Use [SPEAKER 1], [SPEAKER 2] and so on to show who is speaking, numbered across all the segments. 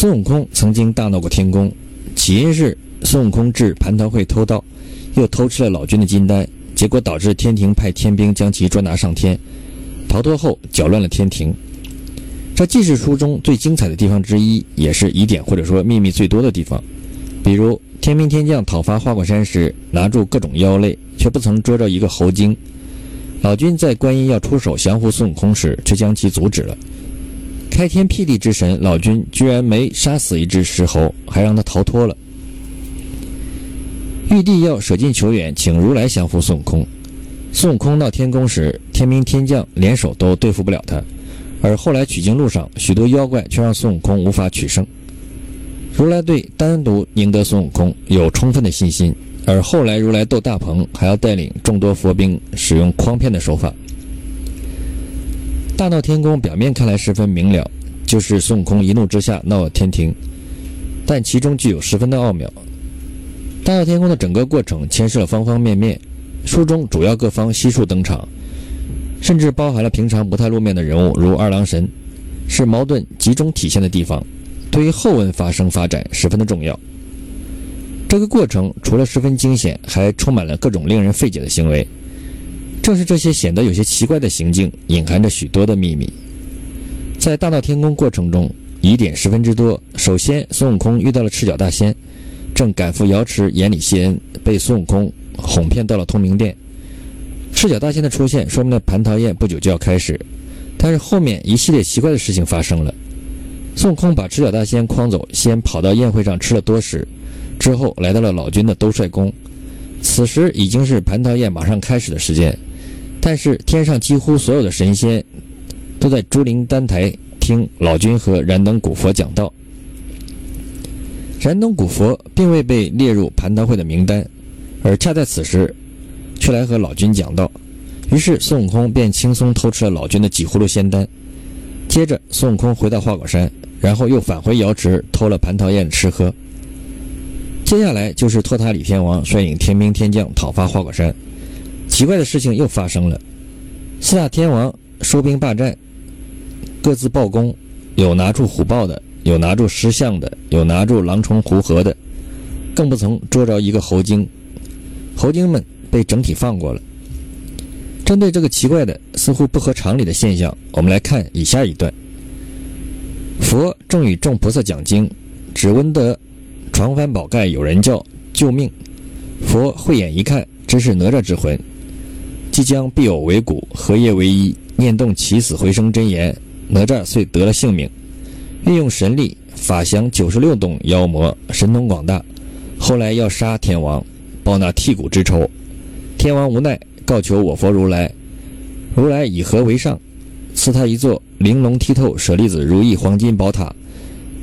[SPEAKER 1] 孙悟空曾经大闹过天宫，起因是孙悟空至蟠桃会偷盗，又偷吃了老君的金丹，结果导致天庭派天兵将其捉拿上天。逃脱后搅乱了天庭，这既是书中最精彩的地方之一，也是疑点或者说秘密最多的地方。比如天兵天将讨伐花果山时，拿住各种妖类，却不曾捉着一个猴精。老君在观音要出手降服孙悟空时，却将其阻止了。开天辟地之神老君居然没杀死一只石猴，还让他逃脱了。玉帝要舍近求远，请如来降服孙悟空。孙悟空闹天宫时，天兵天将联手都对付不了他，而后来取经路上，许多妖怪却让孙悟空无法取胜。如来对单独赢得孙悟空有充分的信心，而后来如来斗大鹏，还要带领众多佛兵使用诓骗的手法。大闹天宫，表面看来十分明了，就是孙悟空一怒之下闹了天庭，但其中具有十分的奥妙。大闹天宫的整个过程牵涉了方方面面，书中主要各方悉数登场，甚至包含了平常不太露面的人物，如二郎神，是矛盾集中体现的地方，对于后文发生发展十分的重要。这个过程除了十分惊险，还充满了各种令人费解的行为。正是这些显得有些奇怪的行径，隐含着许多的秘密。在大闹天宫过程中，疑点十分之多。首先，孙悟空遇到了赤脚大仙，正赶赴瑶池眼里谢恩，被孙悟空哄骗到了通明殿。赤脚大仙的出现，说明了蟠桃宴不久就要开始。但是后面一系列奇怪的事情发生了。孙悟空把赤脚大仙诓走，先跑到宴会上吃了多食，之后来到了老君的兜率宫。此时已经是蟠桃宴马上开始的时间。但是天上几乎所有的神仙都在朱灵丹台听老君和燃灯古佛讲道。燃灯古佛并未被列入蟠桃会的名单，而恰在此时，却来和老君讲道。于是孙悟空便轻松偷吃了老君的几葫芦仙丹。接着孙悟空回到花果山，然后又返回瑶池偷了蟠桃宴吃喝。接下来就是托塔李天王率领天兵天将讨伐花果山。奇怪的事情又发生了，四大天王收兵霸占，各自报功，有拿住虎豹的，有拿住狮象的，有拿住狼虫狐核的，更不曾捉着一个猴精。猴精们被整体放过了。针对这个奇怪的、似乎不合常理的现象，我们来看以下一段：佛正与众菩萨讲经，只闻得床翻宝盖有人叫救命。佛慧眼一看，知是哪吒之魂。即将必有为骨，合业为一，念动起死回生真言，哪吒遂得了性命。运用神力，法降九十六洞妖魔，神通广大。后来要杀天王，报那剔骨之仇。天王无奈，告求我佛如来。如来以和为上，赐他一座玲珑剔透、舍利子如意黄金宝塔。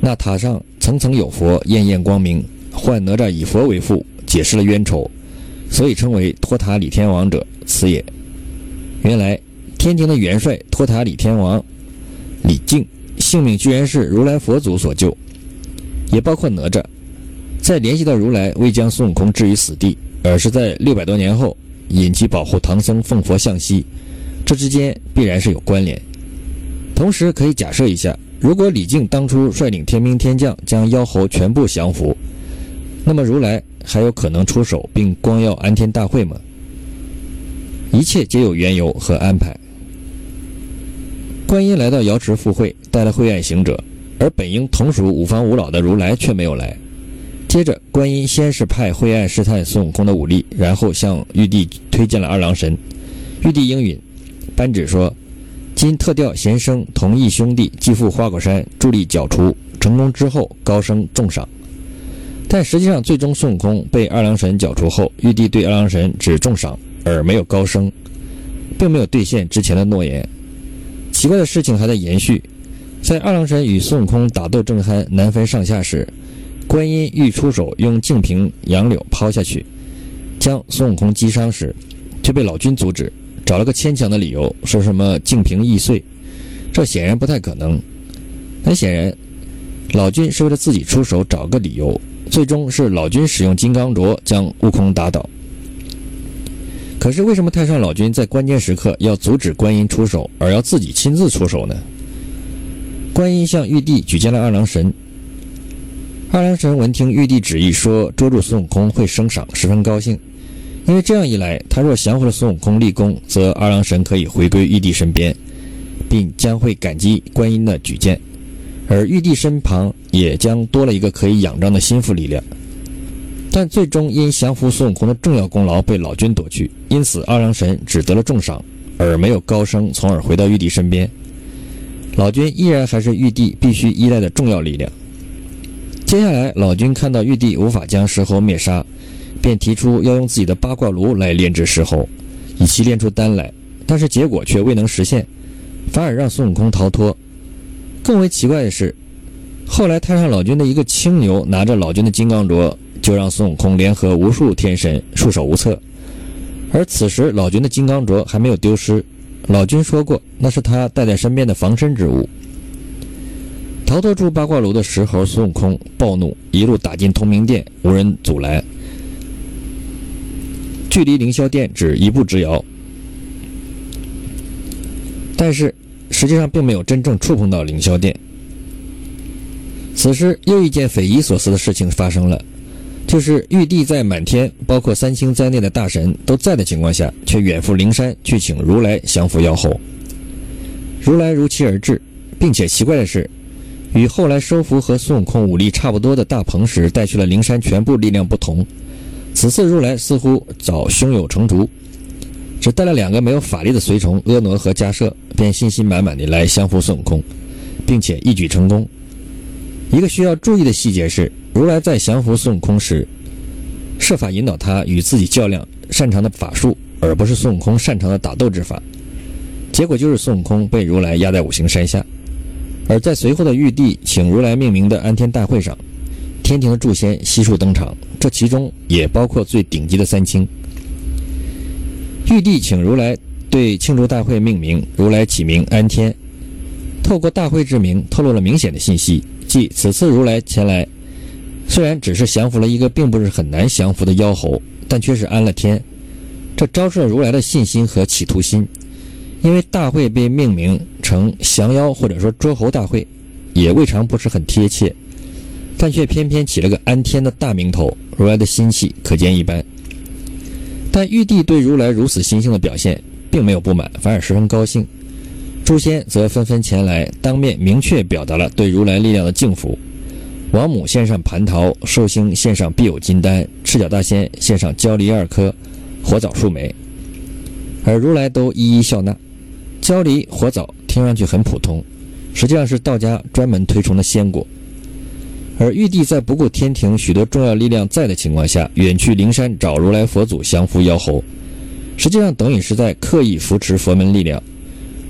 [SPEAKER 1] 那塔上层层有佛，艳艳光明。唤哪吒以佛为父，解释了冤仇。所以称为托塔李天王者，此也。原来天庭的元帅托塔李天王李靖性命居然是如来佛祖所救，也包括哪吒。再联系到如来未将孙悟空置于死地，而是在六百多年后引其保护唐僧奉佛向西，这之间必然是有关联。同时可以假设一下，如果李靖当初率领天兵天将将妖猴全部降服，那么如来。还有可能出手并光耀安天大会吗？一切皆有缘由和安排。观音来到瑶池赴会，带了会案行者，而本应同属五方五老的如来却没有来。接着，观音先是派会案试探孙悟空的武力，然后向玉帝推荐了二郎神。玉帝应允，颁旨说：“今特调贤生同义兄弟继赴花果山助力剿除，成功之后高升重赏。”但实际上，最终孙悟空被二郎神剿除后，玉帝对二郎神只重赏而没有高升，并没有兑现之前的诺言。奇怪的事情还在延续，在二郎神与孙悟空打斗正酣、难分上下时，观音欲出手用净瓶杨柳抛下去，将孙悟空击伤时，却被老君阻止，找了个牵强的理由，说什么净瓶易碎，这显然不太可能。很显然，老君是为了自己出手找个理由。最终是老君使用金刚镯将悟空打倒。可是为什么太上老君在关键时刻要阻止观音出手，而要自己亲自出手呢？观音向玉帝举荐了二郎神，二郎神闻听玉帝旨意，说捉住孙悟空会升赏，十分高兴。因为这样一来，他若降服了孙悟空立功，则二郎神可以回归玉帝身边，并将会感激观音的举荐，而玉帝身旁也将多了一个可以仰仗的心腹力量。但最终因降服孙悟空的重要功劳被老君夺去，因此二郎神只得了重赏，而没有高升，从而回到玉帝身边。老君依然还是玉帝必须依赖的重要力量。接下来，老君看到玉帝无法将石猴灭杀，便提出要用自己的八卦炉来炼制石猴，以其炼出丹来。但是结果却未能实现，反而让孙悟空逃脱。更为奇怪的是，后来太上老君的一个青牛拿着老君的金刚镯，就让孙悟空联合无数天神束手无策。而此时老君的金刚镯还没有丢失，老君说过那是他带在身边的防身之物。逃脱出八卦炉的石猴孙悟空暴怒，一路打进通明殿，无人阻拦。距离凌霄殿只一步之遥，但是实际上并没有真正触碰到凌霄殿。此时又一件匪夷所思的事情发生了，就是玉帝在满天，包括三清在内的大神都在的情况下，却远赴灵山去请如来降服妖猴。如来如期而至，并且奇怪的是。与后来收服和孙悟空武力差不多的大鹏时带去了灵山全部力量不同，此次如来似乎早胸有成竹，只带了两个没有法力的随从婀娜和迦摄，便信心满满地来降服孙悟空，并且一举成功。一个需要注意的细节是，如来在降服孙悟空时，设法引导他与自己较量擅长的法术，而不是孙悟空擅长的打斗之法。结果就是孙悟空被如来压在五行山下。而在随后的玉帝请如来命名的安天大会上，天庭的诸仙悉数登场，这其中也包括最顶级的三清。玉帝请如来对庆祝大会命名，如来起名安天。透过大会之名，透露了明显的信息，即此次如来前来，虽然只是降服了一个并不是很难降服的妖猴，但却是安了天，这昭示了如来的信心和企图心。因为大会被命名成降妖或者说捉猴大会，也未尝不是很贴切，但却偏偏起了个安天的大名头，如来的心气可见一斑。但玉帝对如来如此心性的表现，并没有不满，反而十分高兴。诸仙则纷纷前来，当面明确表达了对如来力量的敬服。王母献上蟠桃，寿星献上必有金丹，赤脚大仙献上焦梨二颗，火枣数枚，而如来都一一笑纳。焦梨、火枣听上去很普通，实际上是道家专门推崇的仙果。而玉帝在不顾天庭许多重要力量在的情况下，远去灵山找如来佛祖降服妖猴，实际上等于是在刻意扶持佛门力量。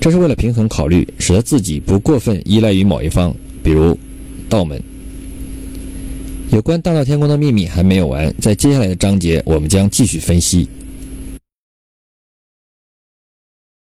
[SPEAKER 1] 这是为了平衡考虑，使得自己不过分依赖于某一方，比如道门。有关大闹天宫的秘密还没有完，在接下来的章节我们将继续分析。